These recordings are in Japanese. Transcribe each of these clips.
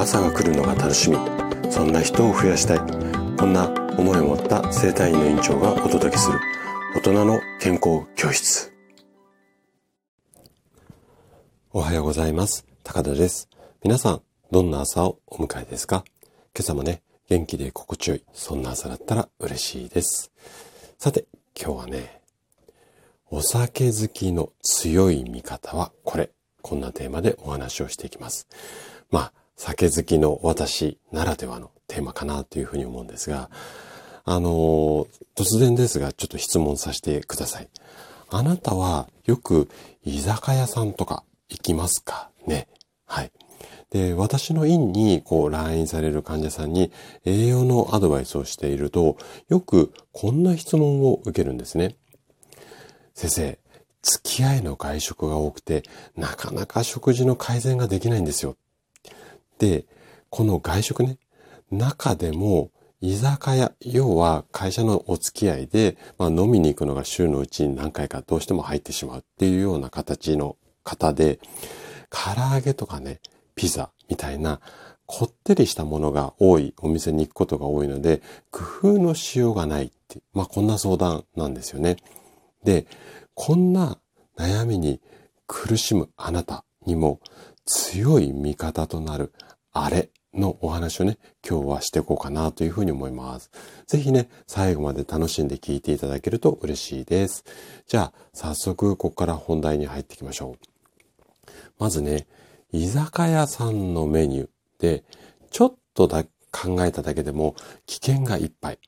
朝が来るのが楽しみ。そんな人を増やしたい。こんな思いを持った生体院の院長がお届けする。大人の健康教室。おはようございます。高田です。皆さんどんな朝をお迎えですか？今朝もね元気で心地よいそんな朝だったら嬉しいです。さて今日はねお酒好きの強い味方はこれ。こんなテーマでお話をしていきます。まあ酒好きの私ならではのテーマかなというふうに思うんですが、あの、突然ですがちょっと質問させてください。あなたはよく居酒屋さんとか行きますかね？はい。で、私の院にこう来院される患者さんに栄養のアドバイスをしていると、よくこんな質問を受けるんですね。先生、付き合いの外食が多くて、なかなか食事の改善ができないんですよ。で、この外食ね、中でも居酒屋、要は会社のお付き合いで、まあ、飲みに行くのが週のうちに何回かどうしても入ってしまうっていうような形の方で、唐揚げとかね、ピザみたいなこってりしたものが多いお店に行くことが多いので、工夫のしようがないって、まあこんな相談なんですよね。で、こんな悩みに苦しむあなたにも強い味方となるあれのお話をね、今日はしていこうかなというふうに思います。ぜひね、最後まで楽しんで聞いていただけると嬉しいです。じゃあ、早速、ここから本題に入っていきましょう。まずね、居酒屋さんのメニューで、ちょっとだ考えただけでも危険がいっぱい。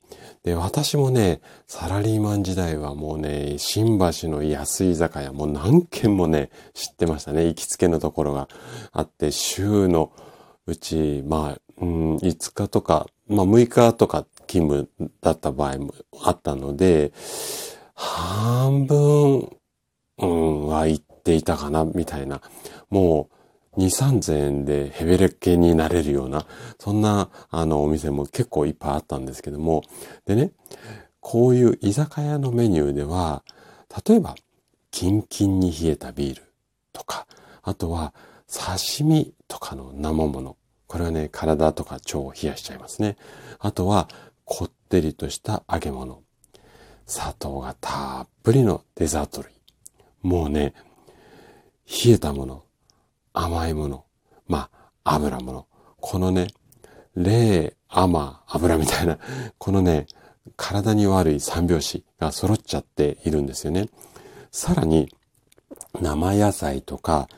で、私もね、サラリーマン時代はもうね、新橋の安い居酒屋もう何軒もね、知ってましたね。行きつけのところがあって、週のうち、まあ、うん、5日とか、まあ6日とか勤務だった場合もあったので、半分、うん、は行っていたかな、みたいな。もう、2、3000円でヘベレッケになれるような、そんな、あの、お店も結構いっぱいあったんですけども、でね、こういう居酒屋のメニューでは、例えば、キンキンに冷えたビールとか、あとは、刺身とかの生もの。これはね、体とか腸を冷やしちゃいますね。あとは、こってりとした揚げ物。砂糖がたっぷりのデザート類。もうね、冷えたもの、甘いもの、まあ、油もの。このね、霊、甘、油みたいな、このね、体に悪い三拍子が揃っちゃっているんですよね。さらに、生野菜とか、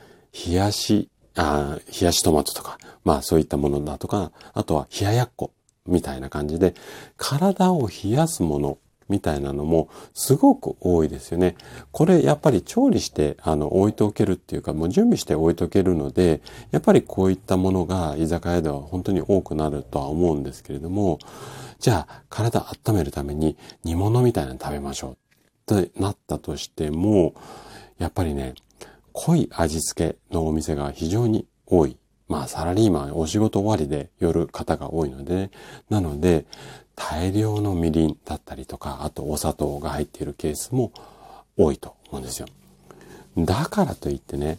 冷やし、あ冷やしトマトとか、まあそういったものだとか、あとは冷ややっこみたいな感じで、体を冷やすものみたいなのもすごく多いですよね。これやっぱり調理してあの置いておけるっていうかもう準備して置いておけるので、やっぱりこういったものが居酒屋では本当に多くなるとは思うんですけれども、じゃあ体温めるために煮物みたいなの食べましょうってなったとしても、やっぱりね、濃い味付けのお店が非常に多い。まあサラリーマンお仕事終わりで寄る方が多いので、ね、なので大量のみりんだったりとか、あとお砂糖が入っているケースも多いと思うんですよ。だからといってね、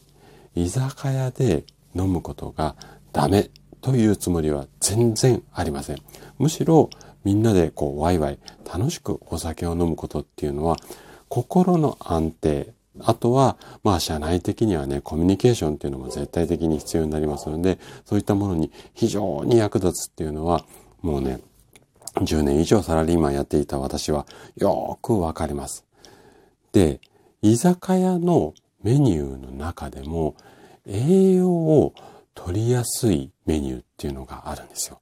居酒屋で飲むことがダメというつもりは全然ありません。むしろみんなでこうワイワイ楽しくお酒を飲むことっていうのは心の安定あとは、まあ、社内的にはね、コミュニケーションっていうのも絶対的に必要になりますので、そういったものに非常に役立つっていうのは、もうね、10年以上サラリーマンやっていた私はよくわかります。で、居酒屋のメニューの中でも栄養を取りやすいメニューっていうのがあるんですよ。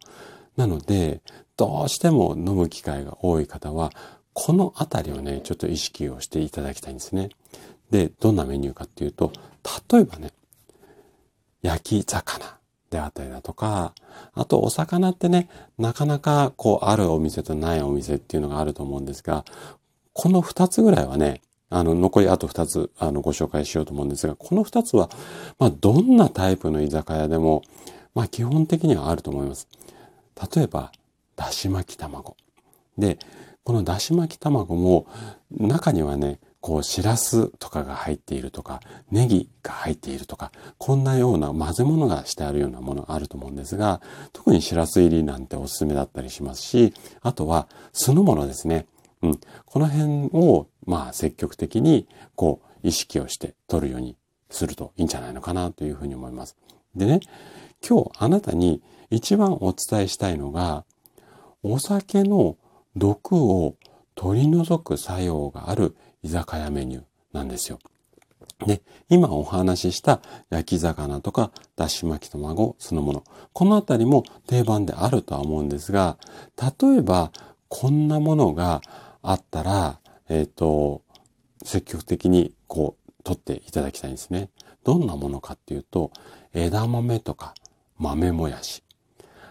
なので、どうしても飲む機会が多い方は、このあたりをね、ちょっと意識をしていただきたいんですね。で、どんなメニューかっていうと、例えばね、焼き魚であったりだとか、あとお魚ってね、なかなかこうあるお店とないお店っていうのがあると思うんですが、この二つぐらいはね、あの、残りあと二つ、あの、ご紹介しようと思うんですが、この二つは、まあ、どんなタイプの居酒屋でも、まあ、基本的にはあると思います。例えば、だし巻き卵。で、このだし巻き卵も、中にはね、こう、しらすとかが入っているとか、ネギが入っているとか、こんなような混ぜ物がしてあるようなものがあると思うんですが、特にしらす入りなんておすすめだったりしますし、あとは酢の物ですね。うん。この辺を、まあ、積極的に、こう、意識をして取るようにするといいんじゃないのかなというふうに思います。でね、今日あなたに一番お伝えしたいのが、お酒の毒を取り除く作用がある居酒屋メニューなんですよ。で、今お話しした焼き魚とかだし巻き卵そのもの。このあたりも定番であるとは思うんですが、例えばこんなものがあったら、えっ、ー、と、積極的にこう取っていただきたいんですね。どんなものかっていうと、枝豆とか豆もやし。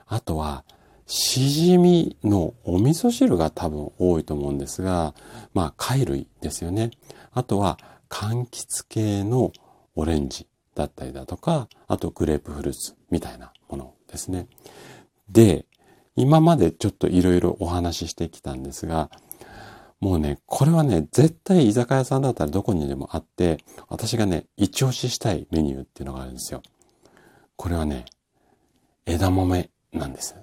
あとは、しじみのお味噌汁が多分多いと思うんですが、まあ貝類ですよね。あとは柑橘系のオレンジだったりだとか、あとグレープフルーツみたいなものですね。で、今までちょっといろいろお話ししてきたんですが、もうね、これはね、絶対居酒屋さんだったらどこにでもあって、私がね、一押ししたいメニューっていうのがあるんですよ。これはね、枝豆なんです。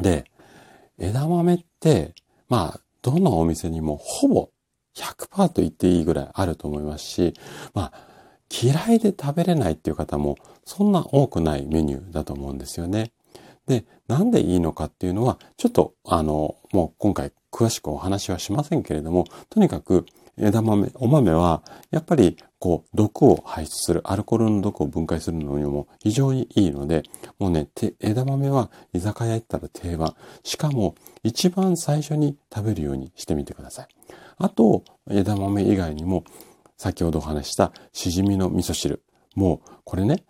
で、枝豆って、まあ、どのお店にもほぼ100%と言っていいぐらいあると思いますし、まあ、嫌いで食べれないっていう方もそんな多くないメニューだと思うんですよね。で、なんでいいのかっていうのは、ちょっと、あの、もう今回詳しくお話はしませんけれども、とにかく枝豆、お豆は、やっぱり、こう、毒を排出する、アルコールの毒を分解するのにも非常にいいので、もうね、枝豆は居酒屋行ったら定番。しかも、一番最初に食べるようにしてみてください。あと、枝豆以外にも、先ほどお話したしじみの味噌汁。もう、これね、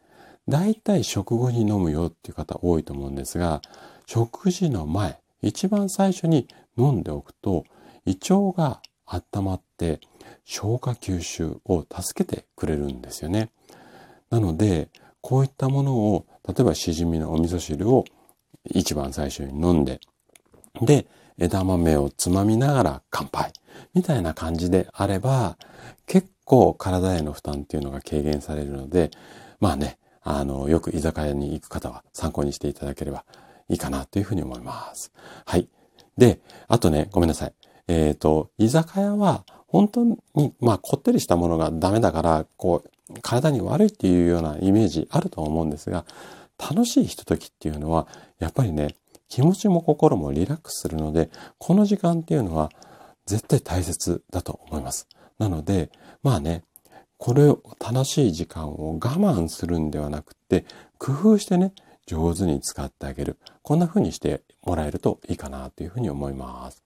大体食後に飲むよっていう方多いと思うんですが、食事の前、一番最初に飲んでおくと、胃腸が温まって消化吸収を助けてくれるんですよね。なので、こういったものを、例えばしじみのお味噌汁を一番最初に飲んで、で、枝豆をつまみながら乾杯みたいな感じであれば、結構体への負担っていうのが軽減されるので、まあね、あの、よく居酒屋に行く方は参考にしていただければいいかなというふうに思います。はい。で、あとね、ごめんなさい。えっ、ー、と、居酒屋は本当に、まあ、こってりしたものがダメだから、こう、体に悪いっていうようなイメージあると思うんですが、楽しいひとときっていうのは、やっぱりね、気持ちも心もリラックスするので、この時間っていうのは絶対大切だと思います。なので、まあね、これを楽しい時間を我慢するんではなくて、工夫してね、上手に使ってあげる。こんな風にしてもらえるといいかなというふうに思います。